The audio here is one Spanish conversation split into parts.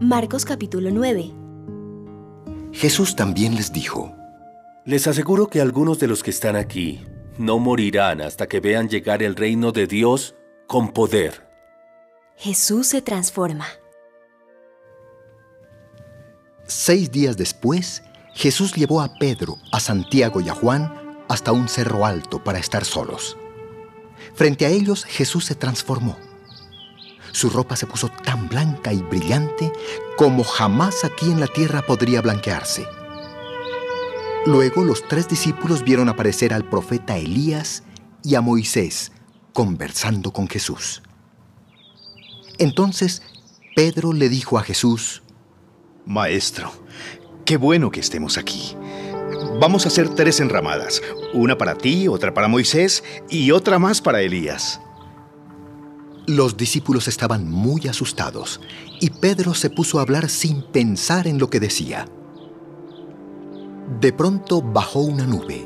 Marcos capítulo 9 Jesús también les dijo, Les aseguro que algunos de los que están aquí no morirán hasta que vean llegar el reino de Dios con poder. Jesús se transforma. Seis días después, Jesús llevó a Pedro, a Santiago y a Juan hasta un cerro alto para estar solos. Frente a ellos Jesús se transformó. Su ropa se puso tan blanca y brillante como jamás aquí en la tierra podría blanquearse. Luego los tres discípulos vieron aparecer al profeta Elías y a Moisés conversando con Jesús. Entonces Pedro le dijo a Jesús, Maestro, qué bueno que estemos aquí. Vamos a hacer tres enramadas, una para ti, otra para Moisés y otra más para Elías. Los discípulos estaban muy asustados y Pedro se puso a hablar sin pensar en lo que decía. De pronto bajó una nube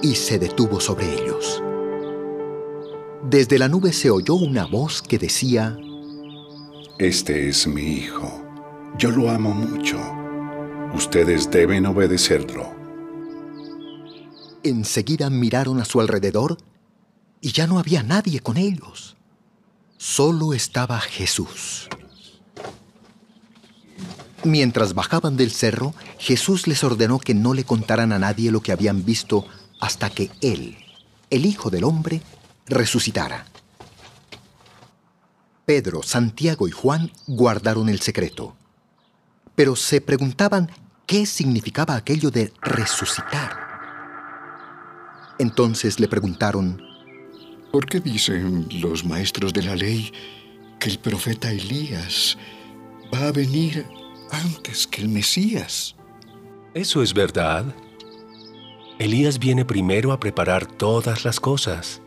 y se detuvo sobre ellos. Desde la nube se oyó una voz que decía, Este es mi hijo. Yo lo amo mucho. Ustedes deben obedecerlo. Enseguida miraron a su alrededor y ya no había nadie con ellos. Solo estaba Jesús. Mientras bajaban del cerro, Jesús les ordenó que no le contaran a nadie lo que habían visto hasta que Él, el Hijo del Hombre, resucitara. Pedro, Santiago y Juan guardaron el secreto, pero se preguntaban qué significaba aquello de resucitar. Entonces le preguntaron, ¿Por qué dicen los maestros de la ley que el profeta Elías va a venir antes que el Mesías? Eso es verdad. Elías viene primero a preparar todas las cosas.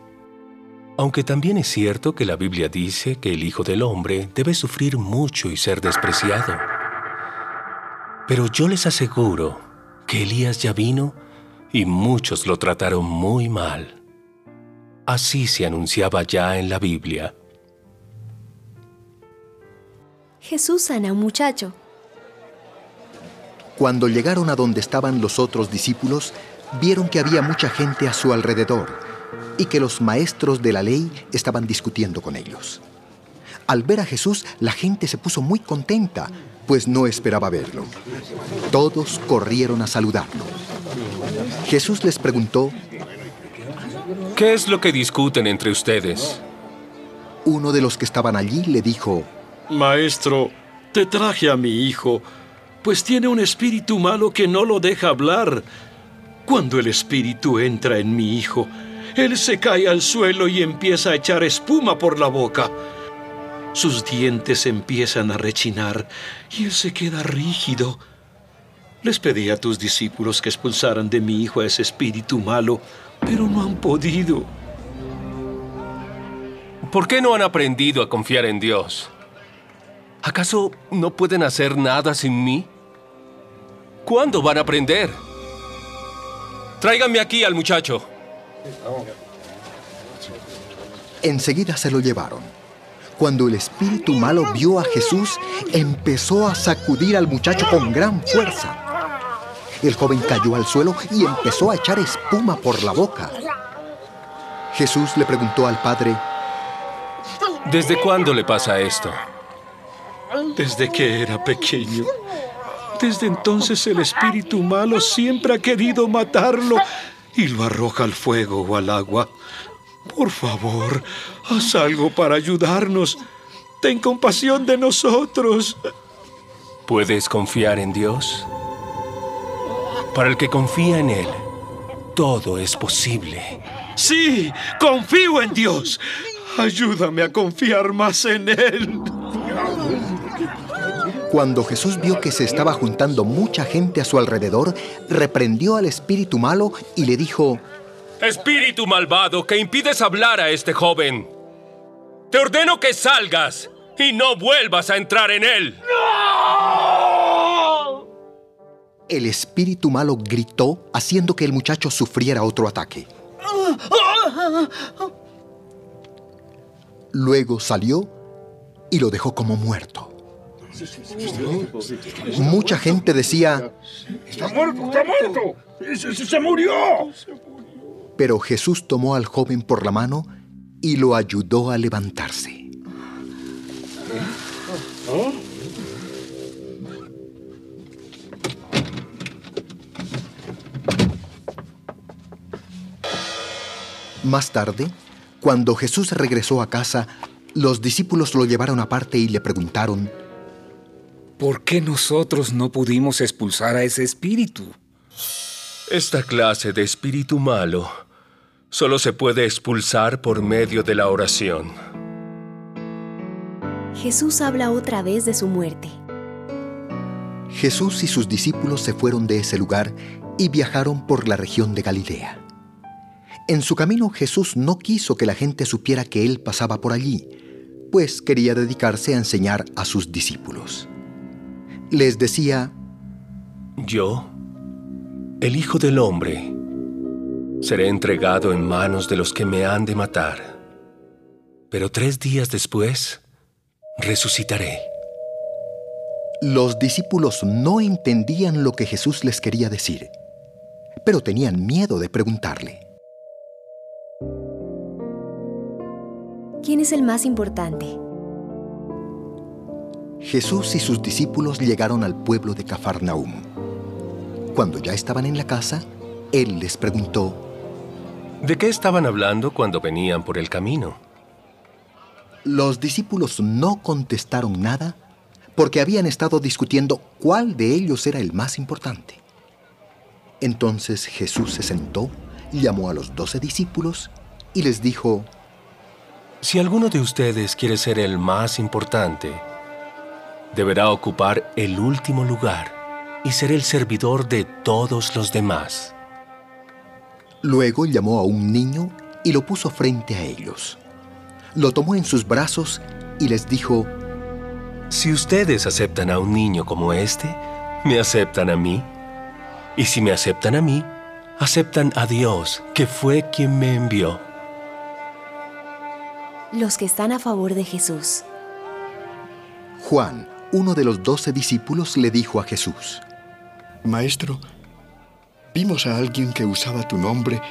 Aunque también es cierto que la Biblia dice que el Hijo del Hombre debe sufrir mucho y ser despreciado. Pero yo les aseguro que Elías ya vino y muchos lo trataron muy mal. Así se anunciaba ya en la Biblia. Jesús sana a un muchacho. Cuando llegaron a donde estaban los otros discípulos, vieron que había mucha gente a su alrededor y que los maestros de la ley estaban discutiendo con ellos. Al ver a Jesús, la gente se puso muy contenta, pues no esperaba verlo. Todos corrieron a saludarlo. Jesús les preguntó, ¿Qué es lo que discuten entre ustedes? uno de los que estaban allí le dijo, Maestro, te traje a mi hijo, pues tiene un espíritu malo que no lo deja hablar. Cuando el espíritu entra en mi hijo, él se cae al suelo y empieza a echar espuma por la boca. Sus dientes empiezan a rechinar y él se queda rígido. Les pedí a tus discípulos que expulsaran de mi hijo a ese espíritu malo, pero no han podido. ¿Por qué no han aprendido a confiar en Dios? ¿Acaso no pueden hacer nada sin mí? ¿Cuándo van a aprender? Tráiganme aquí al muchacho. enseguida se lo llevaron. Cuando el espíritu malo vio a Jesús, empezó a sacudir al muchacho con gran fuerza. El joven cayó al suelo y empezó a echar espuma por la boca. Jesús le preguntó al padre, ¿Desde cuándo le pasa esto? Desde que era pequeño. Desde entonces el espíritu malo siempre ha querido matarlo y lo arroja al fuego o al agua. Por favor, haz algo para ayudarnos. Ten compasión de nosotros. ¿Puedes confiar en Dios? Para el que confía en Él, todo es posible. Sí, confío en Dios. Ayúdame a confiar más en Él. Cuando Jesús vio que se estaba juntando mucha gente a su alrededor, reprendió al espíritu malo y le dijo, Espíritu malvado que impides hablar a este joven. Te ordeno que salgas y no vuelvas a entrar en él. El espíritu malo gritó haciendo que el muchacho sufriera otro ataque. Luego salió y lo dejó como muerto. Mucha gente decía, ¡Está muerto! ¡Está muerto! ¡Se, murió! pero Jesús tomó al joven por la mano y lo ayudó a levantarse. Más tarde, cuando Jesús regresó a casa, los discípulos lo llevaron aparte y le preguntaron, ¿Por qué nosotros no pudimos expulsar a ese espíritu? Esta clase de espíritu malo solo se puede expulsar por medio de la oración. Jesús habla otra vez de su muerte. Jesús y sus discípulos se fueron de ese lugar y viajaron por la región de Galilea. En su camino Jesús no quiso que la gente supiera que él pasaba por allí, pues quería dedicarse a enseñar a sus discípulos. Les decía, Yo, el Hijo del Hombre, seré entregado en manos de los que me han de matar. Pero tres días después, resucitaré. los discípulos no entendían lo que Jesús les quería decir, pero tenían miedo de preguntarle. ¿Quién es el más importante? Jesús y sus discípulos llegaron al pueblo de Cafarnaúm. Cuando ya estaban en la casa, Él les preguntó, ¿De qué estaban hablando cuando venían por el camino? Los discípulos no contestaron nada porque habían estado discutiendo cuál de ellos era el más importante. Entonces Jesús se sentó, llamó a los doce discípulos y les dijo, Si alguno de ustedes quiere ser el más importante, deberá ocupar el último lugar y ser el servidor de todos los demás. Luego llamó a un niño y lo puso frente a ellos. Lo tomó en sus brazos y les dijo, Si ustedes aceptan a un niño como este, me aceptan a mí. Y si me aceptan a mí, aceptan a Dios, que fue quien me envió. Los que están a favor de Jesús. Juan, uno de los doce discípulos, le dijo a Jesús, Maestro, vimos a alguien que usaba tu nombre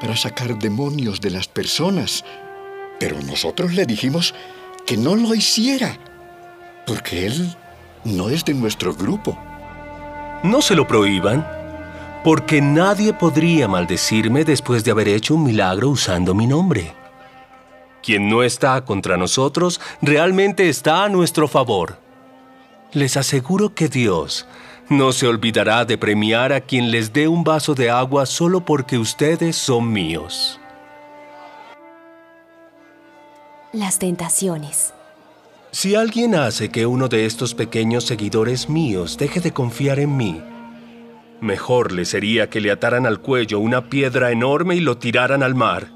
para sacar demonios de las personas, pero nosotros le dijimos que no lo hiciera, porque él no es de nuestro grupo. No se lo prohíban, porque nadie podría maldecirme después de haber hecho un milagro usando mi nombre. Quien no está contra nosotros realmente está a nuestro favor. Les aseguro que Dios no se olvidará de premiar a quien les dé un vaso de agua solo porque ustedes son míos. Las tentaciones. Si alguien hace que uno de estos pequeños seguidores míos deje de confiar en mí, mejor le sería que le ataran al cuello una piedra enorme y lo tiraran al mar.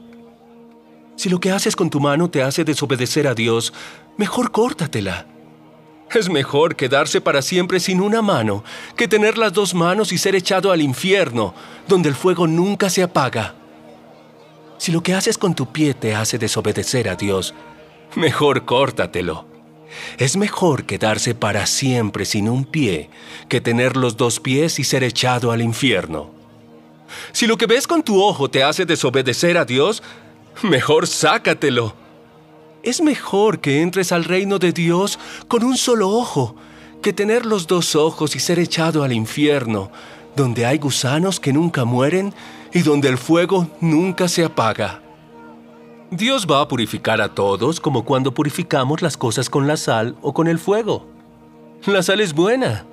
Si lo que haces con tu mano te hace desobedecer a Dios, mejor córtatela. Es mejor quedarse para siempre sin una mano que tener las dos manos y ser echado al infierno, donde el fuego nunca se apaga. Si lo que haces con tu pie te hace desobedecer a Dios, mejor córtatelo. Es mejor quedarse para siempre sin un pie que tener los dos pies y ser echado al infierno. Si lo que ves con tu ojo te hace desobedecer a Dios, mejor sácatelo. Es mejor que entres al reino de Dios con un solo ojo que tener los dos ojos y ser echado al infierno, donde hay gusanos que nunca mueren y donde el fuego nunca se apaga. Dios va a purificar a todos como cuando purificamos las cosas con la sal o con el fuego. La sal es buena,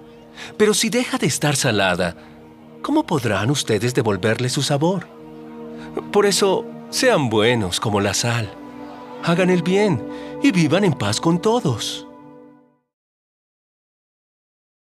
pero si deja de estar salada, ¿cómo podrán ustedes devolverle su sabor? Por eso, sean buenos como la sal. Hagan el bien y vivan en paz con todos.